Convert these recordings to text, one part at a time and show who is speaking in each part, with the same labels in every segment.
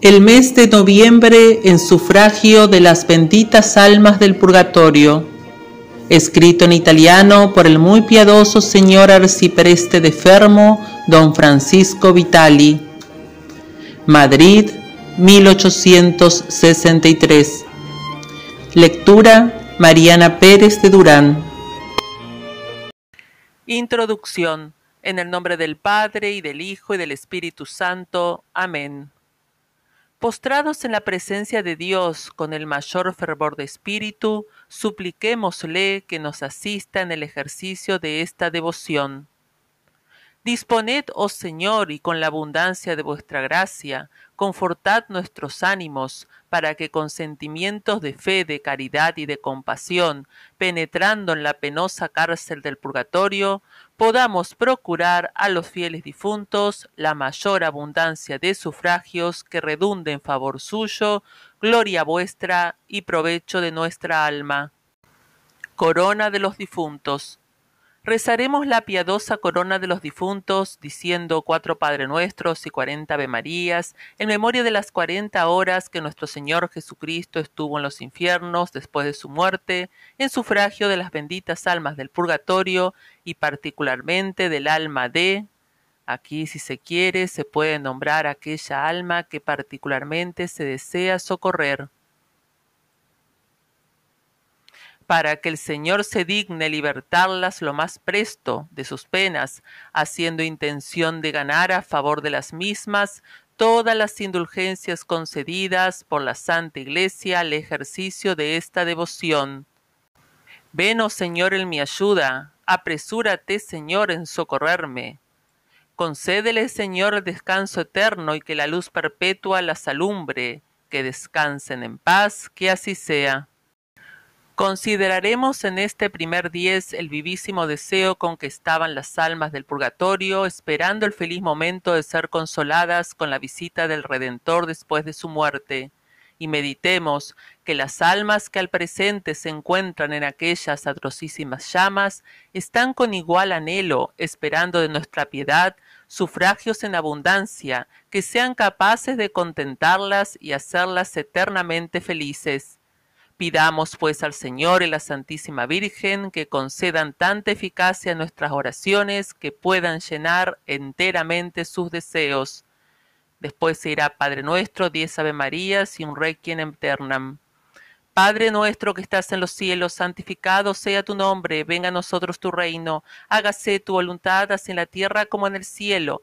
Speaker 1: el mes de noviembre en sufragio de las benditas almas del purgatorio, escrito en italiano por el muy piadoso señor arcipreste de Fermo, don Francisco Vitali. Madrid, 1863. Lectura Mariana Pérez de Durán. Introducción. En el nombre del Padre y del Hijo y del Espíritu Santo. Amén. Postrados en la presencia de Dios con el mayor fervor de espíritu, supliquémosle que nos asista en el ejercicio de esta devoción. Disponed, oh Señor, y con la abundancia de vuestra gracia, confortad nuestros ánimos, para que con sentimientos de fe, de caridad y de compasión, penetrando en la penosa cárcel del purgatorio, podamos procurar a los fieles difuntos la mayor abundancia de sufragios que redunden en favor suyo, gloria vuestra y provecho de nuestra alma. Corona de los difuntos rezaremos la piadosa corona de los difuntos, diciendo cuatro Padre Nuestros y cuarenta Ave Marías, en memoria de las cuarenta horas que nuestro Señor Jesucristo estuvo en los infiernos después de su muerte, en sufragio de las benditas almas del purgatorio y particularmente del alma de... Aquí, si se quiere, se puede nombrar aquella alma que particularmente se desea socorrer. para que el Señor se digne libertarlas lo más presto de sus penas, haciendo intención de ganar a favor de las mismas todas las indulgencias concedidas por la Santa Iglesia al ejercicio de esta devoción. Ven, oh Señor, en mi ayuda, apresúrate, Señor, en socorrerme. Concédele, Señor, descanso eterno y que la luz perpetua las alumbre, que descansen en paz, que así sea. Consideraremos en este primer diez el vivísimo deseo con que estaban las almas del purgatorio, esperando el feliz momento de ser consoladas con la visita del Redentor después de su muerte y meditemos que las almas que al presente se encuentran en aquellas atrocísimas llamas están con igual anhelo esperando de nuestra piedad sufragios en abundancia que sean capaces de contentarlas y hacerlas eternamente felices. Pidamos pues al Señor y la Santísima Virgen que concedan tanta eficacia a nuestras oraciones que puedan llenar enteramente sus deseos. Después se irá Padre nuestro, diez Ave Marías y un Requiem Eternam. Padre nuestro que estás en los cielos, santificado sea tu nombre, venga a nosotros tu reino, hágase tu voluntad, así en la tierra como en el cielo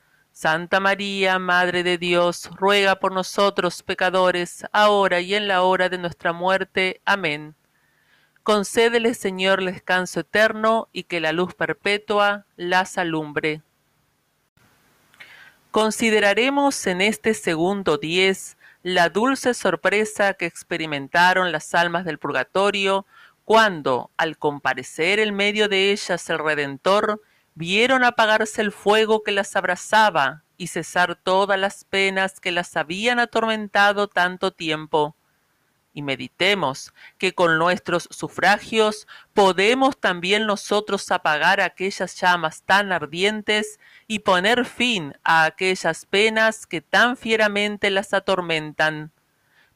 Speaker 1: Santa María, Madre de Dios, ruega por nosotros pecadores, ahora y en la hora de nuestra muerte. Amén. Concédele, Señor, descanso eterno y que la luz perpetua las alumbre. Consideraremos en este segundo diez la dulce sorpresa que experimentaron las almas del purgatorio cuando, al comparecer en medio de ellas el Redentor, vieron apagarse el fuego que las abrazaba y cesar todas las penas que las habían atormentado tanto tiempo. Y meditemos que con nuestros sufragios podemos también nosotros apagar aquellas llamas tan ardientes y poner fin a aquellas penas que tan fieramente las atormentan.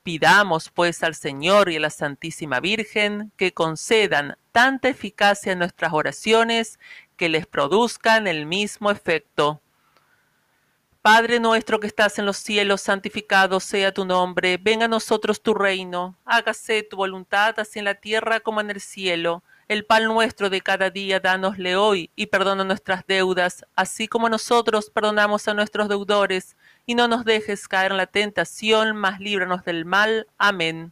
Speaker 1: Pidamos pues al Señor y a la Santísima Virgen que concedan tanta eficacia en nuestras oraciones que les produzcan el mismo efecto. Padre nuestro que estás en los cielos, santificado sea tu nombre, venga a nosotros tu reino, hágase tu voluntad así en la tierra como en el cielo. El pan nuestro de cada día, dánosle hoy y perdona nuestras deudas, así como nosotros perdonamos a nuestros deudores, y no nos dejes caer en la tentación, mas líbranos del mal. Amén.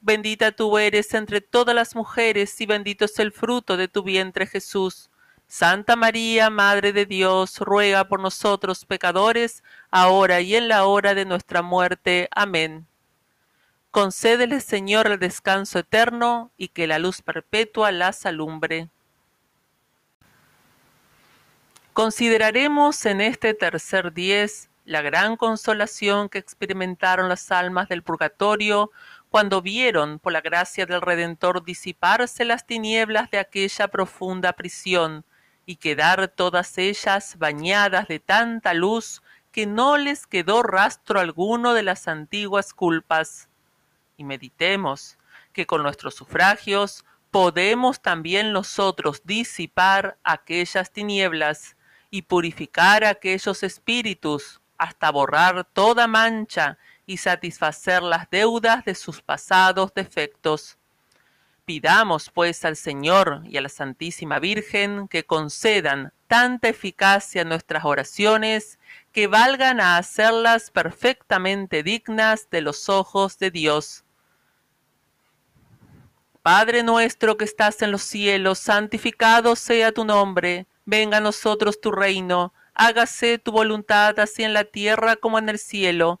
Speaker 1: Bendita tú eres entre todas las mujeres y bendito es el fruto de tu vientre Jesús. Santa María, Madre de Dios, ruega por nosotros pecadores, ahora y en la hora de nuestra muerte. Amén. Concédele, Señor, el descanso eterno y que la luz perpetua las alumbre. Consideraremos en este tercer diez la gran consolación que experimentaron las almas del purgatorio cuando vieron, por la gracia del Redentor, disiparse las tinieblas de aquella profunda prisión y quedar todas ellas bañadas de tanta luz que no les quedó rastro alguno de las antiguas culpas. Y meditemos que con nuestros sufragios podemos también nosotros disipar aquellas tinieblas y purificar aquellos espíritus hasta borrar toda mancha y satisfacer las deudas de sus pasados defectos. Pidamos, pues, al Señor y a la Santísima Virgen que concedan tanta eficacia a nuestras oraciones que valgan a hacerlas perfectamente dignas de los ojos de Dios. Padre nuestro que estás en los cielos, santificado sea tu nombre, venga a nosotros tu reino, hágase tu voluntad así en la tierra como en el cielo.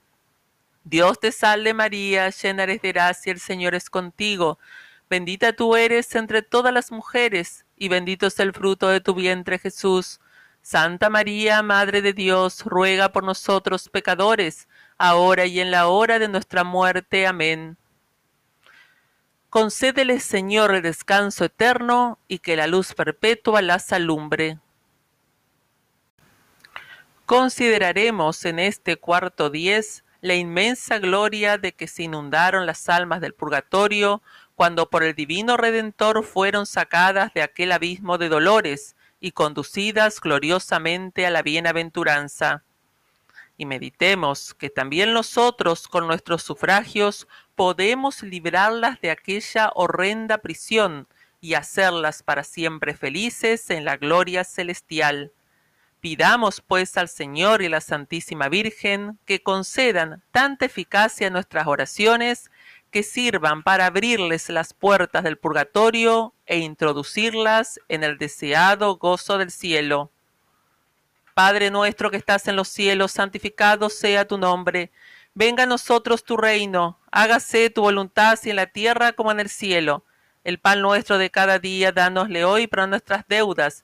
Speaker 1: Dios te salve María, llena eres de gracia, el Señor es contigo. Bendita tú eres entre todas las mujeres, y bendito es el fruto de tu vientre Jesús. Santa María, Madre de Dios, ruega por nosotros pecadores, ahora y en la hora de nuestra muerte. Amén. Concédele, Señor, el descanso eterno y que la luz perpetua las alumbre. Consideraremos en este cuarto diez la inmensa gloria de que se inundaron las almas del purgatorio cuando por el divino Redentor fueron sacadas de aquel abismo de dolores y conducidas gloriosamente a la bienaventuranza. Y meditemos que también nosotros con nuestros sufragios podemos librarlas de aquella horrenda prisión y hacerlas para siempre felices en la gloria celestial. Pidamos pues al Señor y la Santísima Virgen que concedan tanta eficacia a nuestras oraciones que sirvan para abrirles las puertas del purgatorio e introducirlas en el deseado gozo del cielo. Padre nuestro que estás en los cielos, santificado sea tu nombre. Venga a nosotros tu reino, hágase tu voluntad así en la tierra como en el cielo. El pan nuestro de cada día, dánosle hoy para nuestras deudas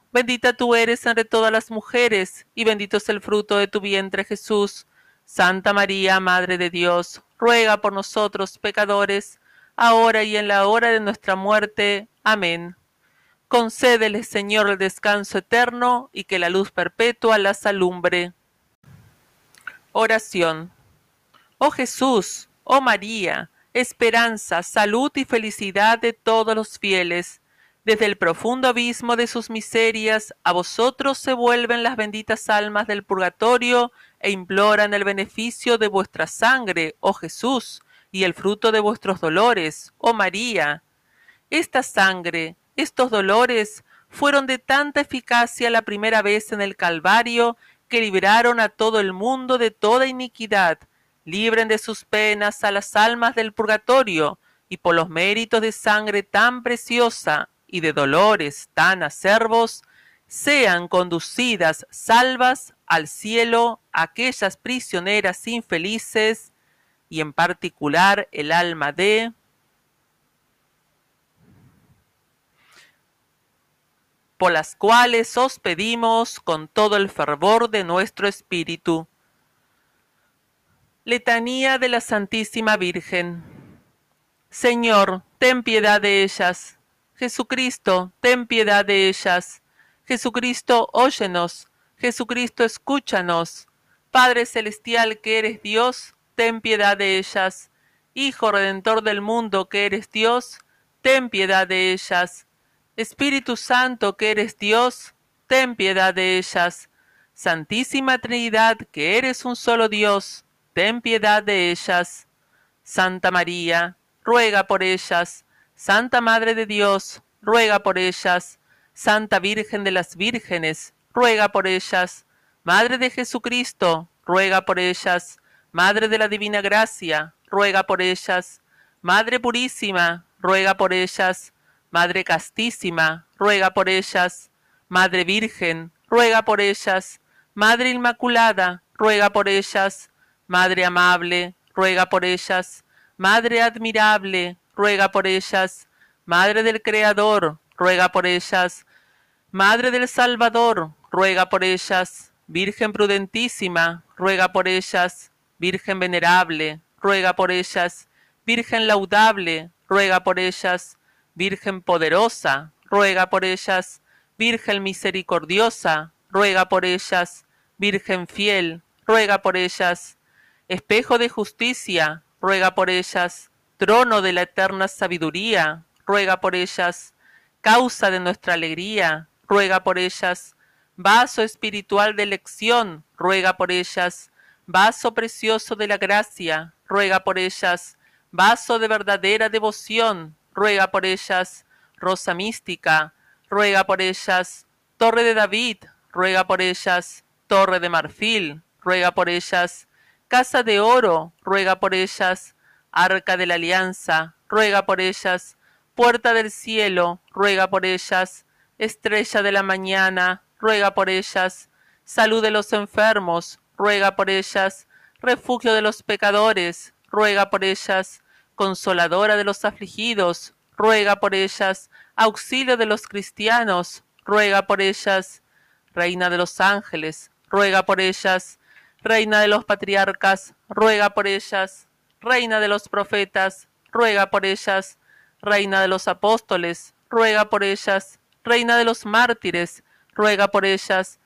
Speaker 1: Bendita tú eres entre todas las mujeres, y bendito es el fruto de tu vientre Jesús. Santa María, Madre de Dios, ruega por nosotros pecadores, ahora y en la hora de nuestra muerte. Amén. Concédele, Señor, el descanso eterno y que la luz perpetua las alumbre. Oración. Oh Jesús, oh María, esperanza, salud y felicidad de todos los fieles desde el profundo abismo de sus miserias, a vosotros se vuelven las benditas almas del purgatorio e imploran el beneficio de vuestra sangre, oh Jesús, y el fruto de vuestros dolores, oh María. Esta sangre, estos dolores, fueron de tanta eficacia la primera vez en el Calvario que liberaron a todo el mundo de toda iniquidad. Libren de sus penas a las almas del purgatorio y por los méritos de sangre tan preciosa, y de dolores tan acervos, sean conducidas salvas al cielo aquellas prisioneras infelices y en particular el alma de por las cuales os pedimos con todo el fervor de nuestro espíritu. Letanía de la Santísima Virgen. Señor, ten piedad de ellas. Jesucristo, ten piedad de ellas. Jesucristo, óyenos. Jesucristo, escúchanos. Padre Celestial, que eres Dios, ten piedad de ellas. Hijo Redentor del mundo, que eres Dios, ten piedad de ellas. Espíritu Santo, que eres Dios, ten piedad de ellas. Santísima Trinidad, que eres un solo Dios, ten piedad de ellas. Santa María, ruega por ellas. Santa Madre de Dios, ruega por ellas. Santa Virgen de las Vírgenes, ruega por ellas. Madre de Jesucristo, ruega por ellas. Madre de la Divina Gracia, ruega por ellas. Madre Purísima, ruega por ellas. Madre Castísima, ruega por ellas. Madre Virgen, ruega por ellas. Madre Inmaculada, ruega por ellas. Madre Amable, ruega por ellas. Madre Admirable, ruega por ellas. Madre del Creador, ruega por ellas. Madre del Salvador, ruega por ellas. Virgen prudentísima, ruega por ellas. Virgen venerable, ruega por ellas. Virgen laudable, ruega por ellas. Virgen poderosa, ruega por ellas. Virgen misericordiosa, ruega por ellas. Virgen fiel, ruega por ellas. Espejo de justicia, ruega por ellas trono de la eterna sabiduría, ruega por ellas, causa de nuestra alegría, ruega por ellas, vaso espiritual de elección, ruega por ellas, vaso precioso de la gracia, ruega por ellas, vaso de verdadera devoción, ruega por ellas, rosa mística, ruega por ellas, torre de David, ruega por ellas, torre de marfil, ruega por ellas, casa de oro, ruega por ellas, Arca de la Alianza, ruega por ellas. Puerta del cielo, ruega por ellas. Estrella de la mañana, ruega por ellas. Salud de los enfermos, ruega por ellas. Refugio de los pecadores, ruega por ellas. Consoladora de los afligidos, ruega por ellas. Auxilio de los cristianos, ruega por ellas. Reina de los ángeles, ruega por ellas. Reina de los patriarcas, ruega por ellas. Reina de los profetas, ruega por ellas. Reina de los apóstoles, ruega por ellas. Reina de los mártires, ruega por ellas.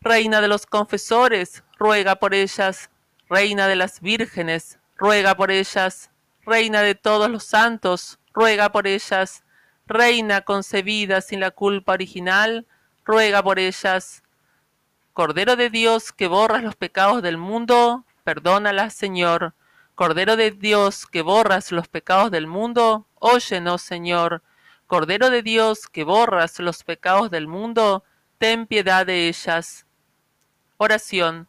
Speaker 1: Reina de los confesores, ruega por ellas. Reina de las vírgenes, ruega por ellas. Reina de todos los santos, ruega por ellas. Reina concebida sin la culpa original, ruega por ellas. Cordero de Dios que borras los pecados del mundo, perdónalas, Señor. Cordero de Dios que borras los pecados del mundo, óyenos, Señor. Cordero de Dios que borras los pecados del mundo, ten piedad de ellas. Oración.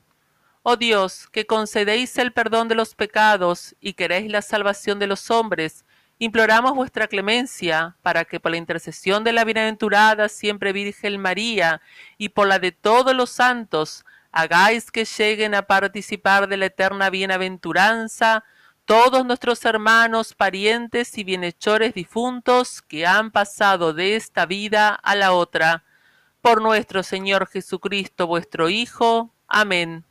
Speaker 1: Oh Dios, que concedéis el perdón de los pecados y queréis la salvación de los hombres, imploramos vuestra clemencia para que por la intercesión de la bienaventurada siempre Virgen María y por la de todos los santos, hagáis que lleguen a participar de la eterna bienaventuranza todos nuestros hermanos, parientes y bienhechores difuntos que han pasado de esta vida a la otra. Por nuestro Señor Jesucristo, vuestro Hijo. Amén.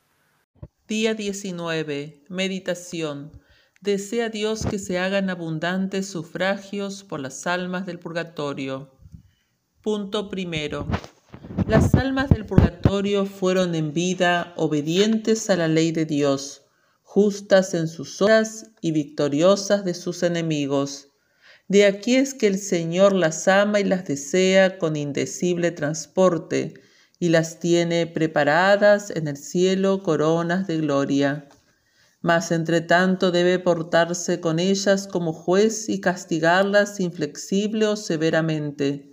Speaker 1: Día 19. Meditación. Desea Dios que se hagan abundantes sufragios por las almas del purgatorio. Punto primero. Las almas del purgatorio fueron en vida obedientes a la ley de Dios, justas en sus obras y victoriosas de sus enemigos. De aquí es que el Señor las ama y las desea con indecible transporte, y las tiene preparadas en el cielo coronas de gloria. Mas entre tanto debe portarse con ellas como juez y castigarlas inflexible o severamente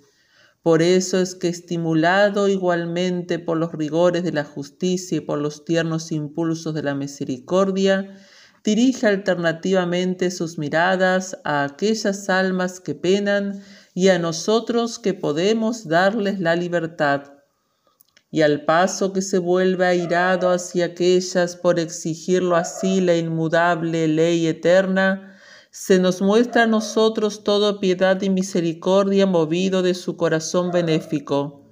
Speaker 1: por eso es que estimulado igualmente por los rigores de la justicia y por los tiernos impulsos de la misericordia, dirige alternativamente sus miradas a aquellas almas que penan y a nosotros que podemos darles la libertad. Y al paso que se vuelve airado hacia aquellas por exigirlo así la inmudable ley eterna, se nos muestra a nosotros toda piedad y misericordia movido de su corazón benéfico.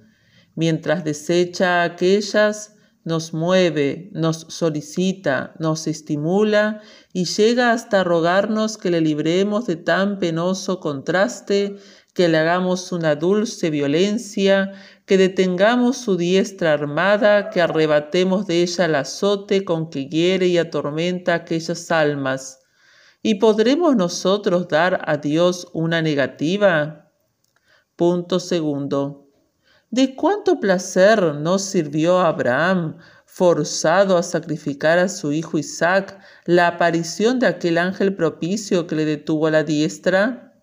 Speaker 1: Mientras desecha aquellas, nos mueve, nos solicita, nos estimula y llega hasta rogarnos que le libremos de tan penoso contraste, que le hagamos una dulce violencia, que detengamos su diestra armada, que arrebatemos de ella el azote con que hiere y atormenta aquellas almas ¿Y podremos nosotros dar a Dios una negativa? Punto segundo. ¿De cuánto placer nos sirvió a Abraham, forzado a sacrificar a su hijo Isaac, la aparición de aquel ángel propicio que le detuvo a la diestra?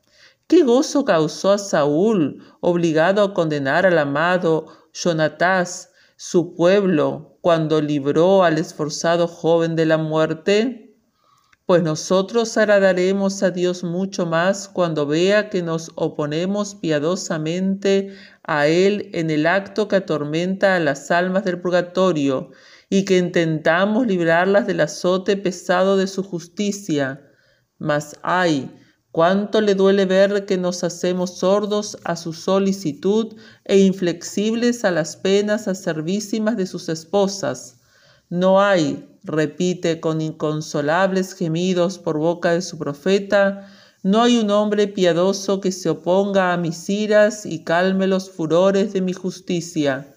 Speaker 1: ¿Qué gozo causó a Saúl, obligado a condenar al amado Jonatás, su pueblo, cuando libró al esforzado joven de la muerte? pues nosotros agradaremos a Dios mucho más cuando vea que nos oponemos piadosamente a Él en el acto que atormenta a las almas del purgatorio y que intentamos librarlas del azote pesado de su justicia. Mas ay, cuánto le duele ver que nos hacemos sordos a su solicitud e inflexibles a las penas acervísimas de sus esposas no hay, repite con inconsolables gemidos por boca de su profeta, no hay un hombre piadoso que se oponga a mis iras y calme los furores de mi justicia.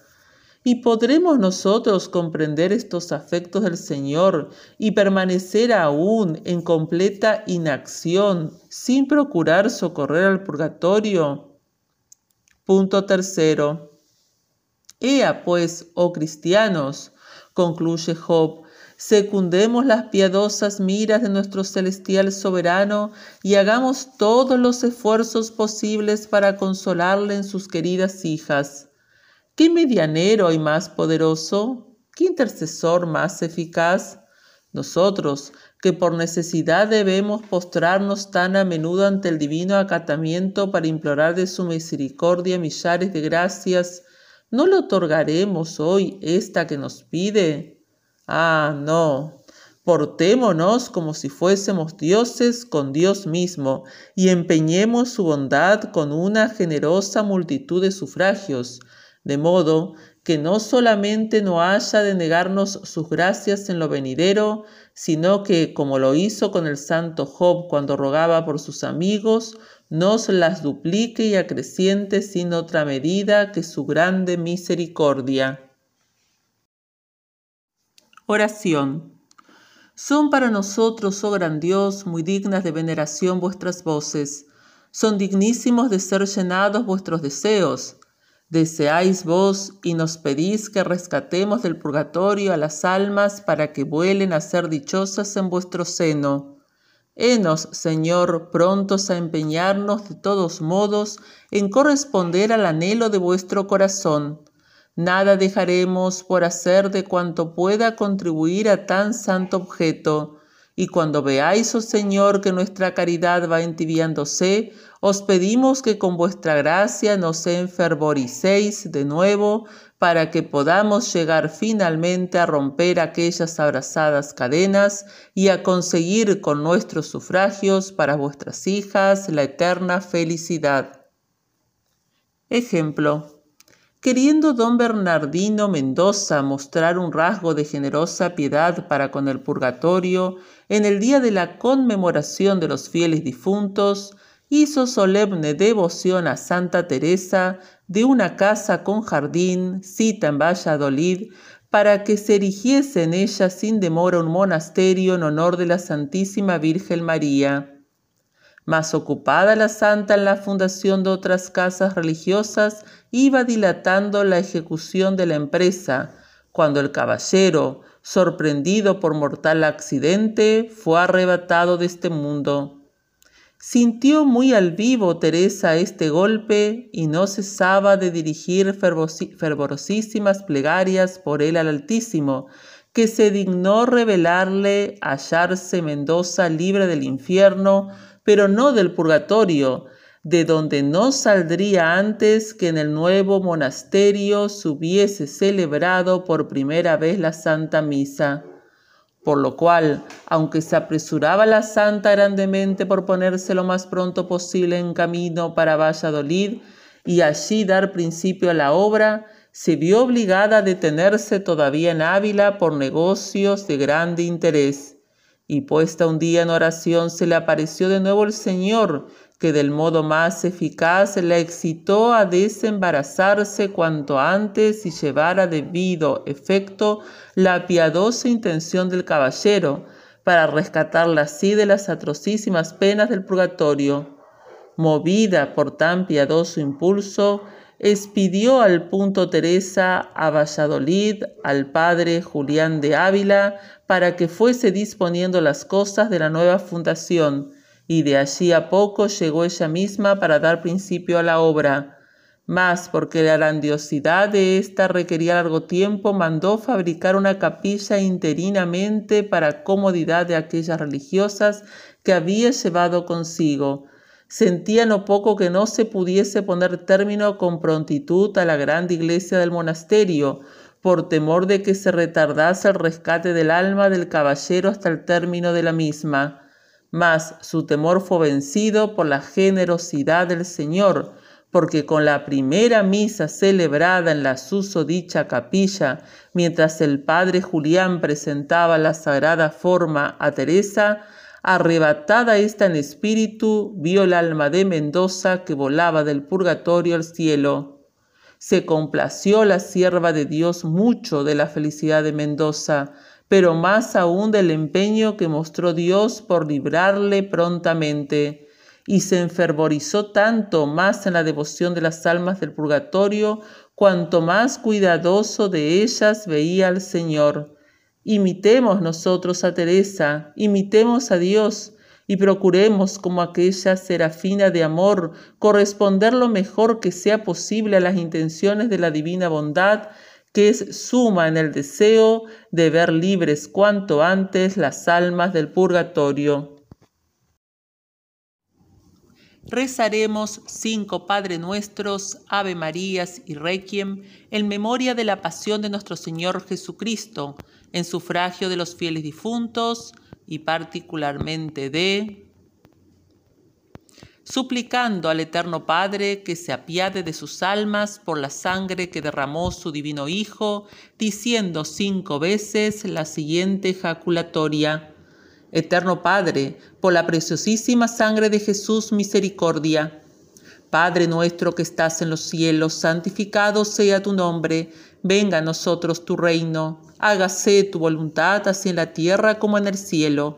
Speaker 1: ¿Y podremos nosotros comprender estos afectos del Señor y permanecer aún en completa inacción sin procurar socorrer al purgatorio? Punto tercero. Ea pues, oh cristianos, Concluye Job, secundemos las piadosas miras de nuestro celestial soberano y hagamos todos los esfuerzos posibles para consolarle en sus queridas hijas. ¿Qué medianero hay más poderoso? ¿Qué intercesor más eficaz? Nosotros, que por necesidad debemos postrarnos tan a menudo ante el divino acatamiento para implorar de su misericordia millares de gracias, ¿No le otorgaremos hoy esta que nos pide? Ah, no. Portémonos como si fuésemos dioses con Dios mismo y empeñemos su bondad con una generosa multitud de sufragios, de modo que no solamente no haya de negarnos sus gracias en lo venidero, sino que, como lo hizo con el santo Job cuando rogaba por sus amigos, no se las duplique y acreciente sin otra medida que su grande misericordia. Oración. Son para nosotros, oh gran Dios, muy dignas de veneración vuestras voces. Son dignísimos de ser llenados vuestros deseos. Deseáis vos y nos pedís que rescatemos del purgatorio a las almas para que vuelen a ser dichosas en vuestro seno. Enos, Señor, prontos a empeñarnos de todos modos en corresponder al anhelo de vuestro corazón. Nada dejaremos por hacer de cuanto pueda contribuir a tan santo objeto. Y cuando veáis, oh Señor, que nuestra caridad va entibiándose, os pedimos que con vuestra gracia nos enfervoricéis de nuevo para que podamos llegar finalmente a romper aquellas abrazadas cadenas y a conseguir con nuestros sufragios para vuestras hijas la eterna felicidad. Ejemplo. Queriendo don Bernardino Mendoza mostrar un rasgo de generosa piedad para con el purgatorio, en el día de la conmemoración de los fieles difuntos, hizo solemne devoción a Santa Teresa de una casa con jardín, cita en Valladolid, para que se erigiese en ella sin demora un monasterio en honor de la Santísima Virgen María. Más ocupada la santa en la fundación de otras casas religiosas, iba dilatando la ejecución de la empresa, cuando el caballero, sorprendido por mortal accidente, fue arrebatado de este mundo. Sintió muy al vivo Teresa este golpe y no cesaba de dirigir fervorosísimas plegarias por él al Altísimo, que se dignó revelarle hallarse Mendoza libre del infierno, pero no del purgatorio, de donde no saldría antes que en el nuevo monasterio se hubiese celebrado por primera vez la Santa Misa. Por lo cual, aunque se apresuraba la santa grandemente por ponerse lo más pronto posible en camino para Valladolid y allí dar principio a la obra, se vio obligada a detenerse todavía en Ávila por negocios de grande interés. Y puesta un día en oración se le apareció de nuevo el Señor que del modo más eficaz la excitó a desembarazarse cuanto antes y llevar a debido efecto la piadosa intención del caballero, para rescatarla así de las atrocísimas penas del purgatorio. Movida por tan piadoso impulso, expidió al punto Teresa a Valladolid al padre Julián de Ávila para que fuese disponiendo las cosas de la nueva fundación y de allí a poco llegó ella misma para dar principio a la obra. Mas,
Speaker 2: porque la grandiosidad de ésta requería largo tiempo, mandó fabricar una capilla interinamente para comodidad de aquellas religiosas que había llevado consigo. Sentía no poco que no se pudiese poner término con prontitud a la grande iglesia del monasterio, por temor de que se retardase el rescate del alma del caballero hasta el término de la misma mas su temor fue vencido por la generosidad del Señor, porque con la primera misa celebrada en la susodicha capilla, mientras el padre Julián presentaba la sagrada forma a Teresa, arrebatada esta en espíritu, vio el alma de Mendoza que volaba del purgatorio al cielo. Se complació la sierva de Dios mucho de la felicidad de Mendoza, pero más aún del empeño que mostró Dios por librarle prontamente, y se enfervorizó tanto más en la devoción de las almas del purgatorio, cuanto más cuidadoso de ellas veía al Señor. Imitemos nosotros a Teresa, imitemos a Dios, y procuremos, como aquella serafina de amor, corresponder lo mejor que sea posible a las intenciones de la divina bondad que es suma en el deseo de ver libres cuanto antes las almas del purgatorio. Rezaremos cinco Padre Nuestros, Ave Marías y Requiem en memoria de la pasión de nuestro Señor Jesucristo, en sufragio de los fieles difuntos y particularmente de suplicando al Eterno Padre que se apiade de sus almas por la sangre que derramó su divino Hijo, diciendo cinco veces la siguiente ejaculatoria. Eterno Padre, por la preciosísima sangre de Jesús, misericordia. Padre nuestro que estás en los cielos, santificado sea tu nombre, venga a nosotros tu reino, hágase tu voluntad así en la tierra como en el cielo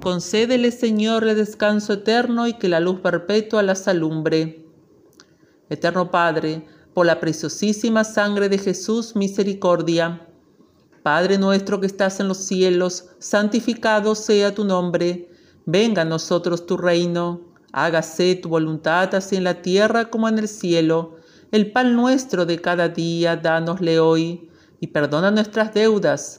Speaker 2: Concédele, Señor, el descanso eterno y que la luz perpetua las alumbre. Eterno Padre, por la preciosísima sangre de Jesús, misericordia. Padre nuestro que estás en los cielos, santificado sea tu nombre. Venga a nosotros tu reino. Hágase tu voluntad así en la tierra como en el cielo. El pan nuestro de cada día, dánosle hoy. Y perdona nuestras deudas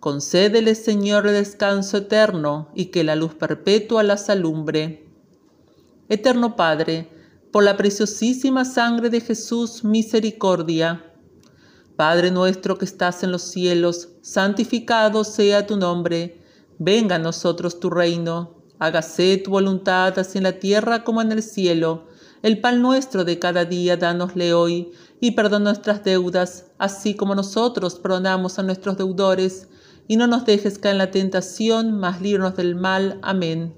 Speaker 2: Concédele, Señor, descanso eterno y que la luz perpetua las alumbre. Eterno Padre, por la preciosísima sangre de Jesús, misericordia. Padre nuestro que estás en los cielos, santificado sea tu nombre. Venga a nosotros tu reino. Hágase tu voluntad así en la tierra como en el cielo. El pan nuestro de cada día dánosle hoy, y perdona nuestras deudas, así como nosotros perdonamos a nuestros deudores y no nos dejes caer en la tentación, mas líbranos del mal. Amén.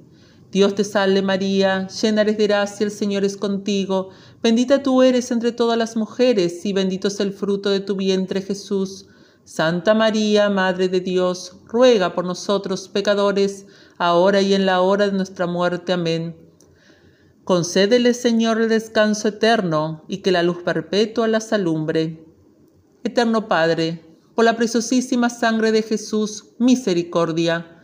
Speaker 2: Dios te salve María, llena eres de gracia, el Señor es contigo, bendita tú eres entre todas las mujeres, y bendito es el fruto de tu vientre Jesús. Santa María, Madre de Dios, ruega por nosotros pecadores, ahora y en la hora de nuestra muerte. Amén. Concédele, Señor, el descanso eterno y que la luz perpetua la salumbre. Eterno Padre, por la preciosísima sangre de Jesús, misericordia.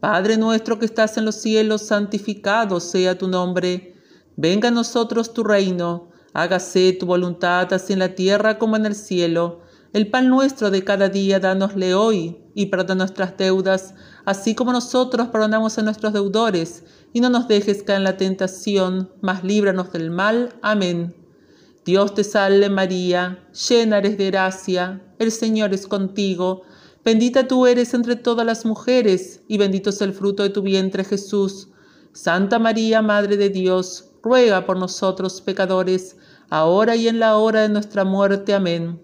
Speaker 2: Padre nuestro que estás en los cielos, santificado sea tu nombre. Venga a nosotros tu reino, hágase tu voluntad así en la tierra como en el cielo. El pan nuestro de cada día dánosle hoy y perdona nuestras deudas, así como nosotros perdonamos a nuestros deudores, y no nos dejes caer en la tentación, mas líbranos del mal. Amén. Dios te salve María, llena eres de gracia, el Señor es contigo, bendita tú eres entre todas las mujeres, y bendito es el fruto de tu vientre Jesús. Santa María, Madre de Dios, ruega por nosotros pecadores, ahora y en la hora de nuestra muerte. Amén.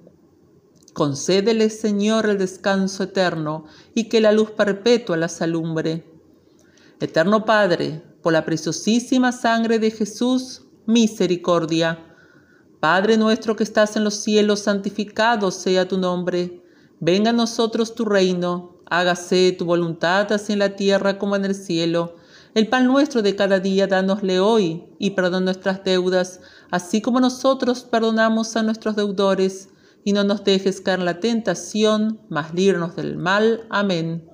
Speaker 2: Concédele, Señor, el descanso eterno, y que la luz perpetua la salumbre. Eterno Padre, por la preciosísima sangre de Jesús, misericordia Padre nuestro que estás en los cielos, santificado sea tu nombre. Venga a nosotros tu reino, hágase tu voluntad así en la tierra como en el cielo. El pan nuestro de cada día, dánosle hoy, y perdón nuestras deudas, así como nosotros perdonamos a nuestros deudores, y no nos dejes caer en la tentación, mas líbranos del mal. Amén.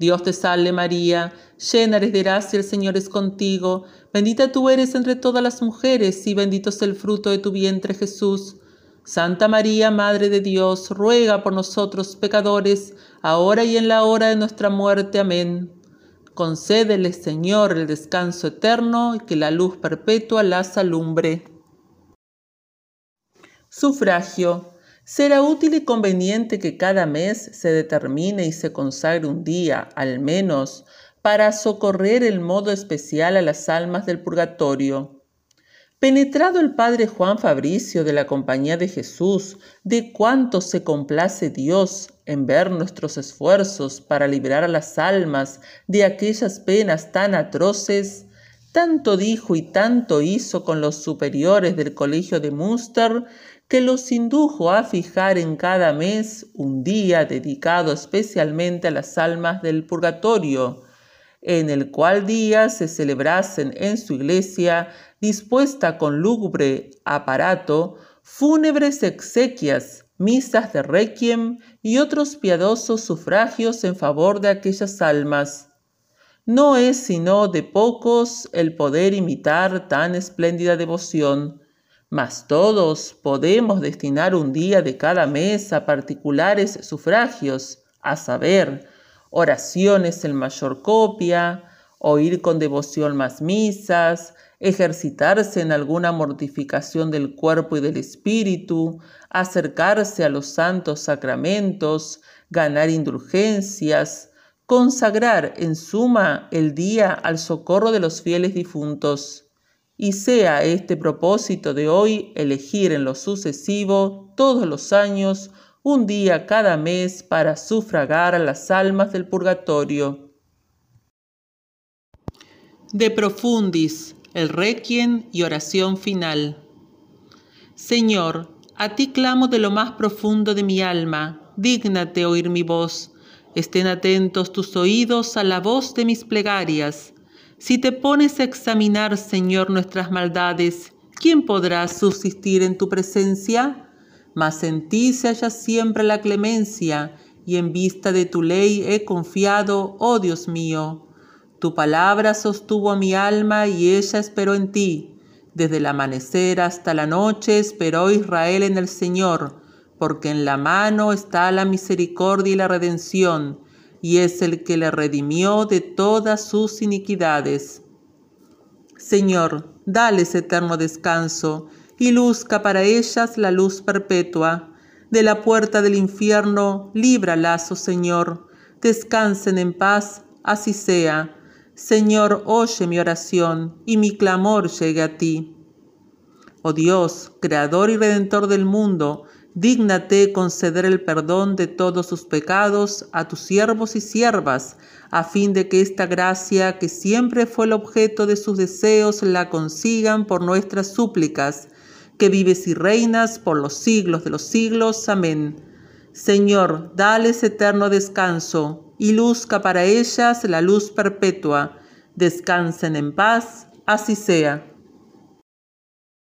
Speaker 2: Dios te salve María, llena eres de gracia, el Señor es contigo, bendita tú eres entre todas las mujeres y bendito es el fruto de tu vientre Jesús. Santa María, Madre de Dios, ruega por nosotros pecadores, ahora y en la hora de nuestra muerte. Amén. Concédele, Señor, el descanso eterno y que la luz perpetua las alumbre. Sufragio Será útil y conveniente que cada mes se determine y se consagre un día, al menos, para socorrer el modo especial a las almas del purgatorio. Penetrado el padre Juan Fabricio de la Compañía de Jesús, de cuánto se complace Dios en ver nuestros esfuerzos para liberar a las almas de aquellas penas tan atroces, tanto dijo y tanto hizo con los superiores del Colegio de Munster que los indujo a fijar en cada mes un día dedicado especialmente a las almas del purgatorio, en el cual día se celebrasen en su iglesia, dispuesta con lúgubre aparato, fúnebres exequias, misas de requiem y otros piadosos sufragios en favor de aquellas almas. No es sino de pocos el poder imitar tan espléndida devoción. Mas todos podemos destinar un día de cada mes a particulares sufragios, a saber, oraciones en mayor copia, oír con devoción más misas, ejercitarse en alguna mortificación del cuerpo y del espíritu, acercarse a los santos sacramentos, ganar indulgencias, consagrar en suma el día al socorro de los fieles difuntos y sea este propósito de hoy elegir en lo sucesivo todos los años un día cada mes para sufragar a las almas del purgatorio. De profundis, el requiem y oración final. Señor, a ti clamo de lo más profundo de mi alma, dígnate oír mi voz, estén atentos tus oídos a la voz de mis plegarias si te pones a examinar, Señor, nuestras maldades, ¿quién podrá subsistir en tu presencia? Mas en ti se halla siempre la clemencia, y en vista de tu ley he confiado, oh Dios mío. Tu palabra sostuvo a mi alma y ella esperó en ti. Desde el amanecer hasta la noche esperó Israel en el Señor, porque en la mano está la misericordia y la redención y es el que le redimió de todas sus iniquidades. Señor, dales eterno descanso, y luzca para ellas la luz perpetua. De la puerta del infierno, líbralas, oh Señor. Descansen en paz, así sea. Señor, oye mi oración, y mi clamor llegue a ti. Oh Dios, Creador y Redentor del mundo, Dígnate conceder el perdón de todos sus pecados a tus siervos y siervas, a fin de que esta gracia, que siempre fue el objeto de sus deseos, la consigan por nuestras súplicas, que vives y reinas por los siglos de los siglos. Amén. Señor, dales eterno descanso, y luzca para ellas la luz perpetua. Descansen en paz, así sea.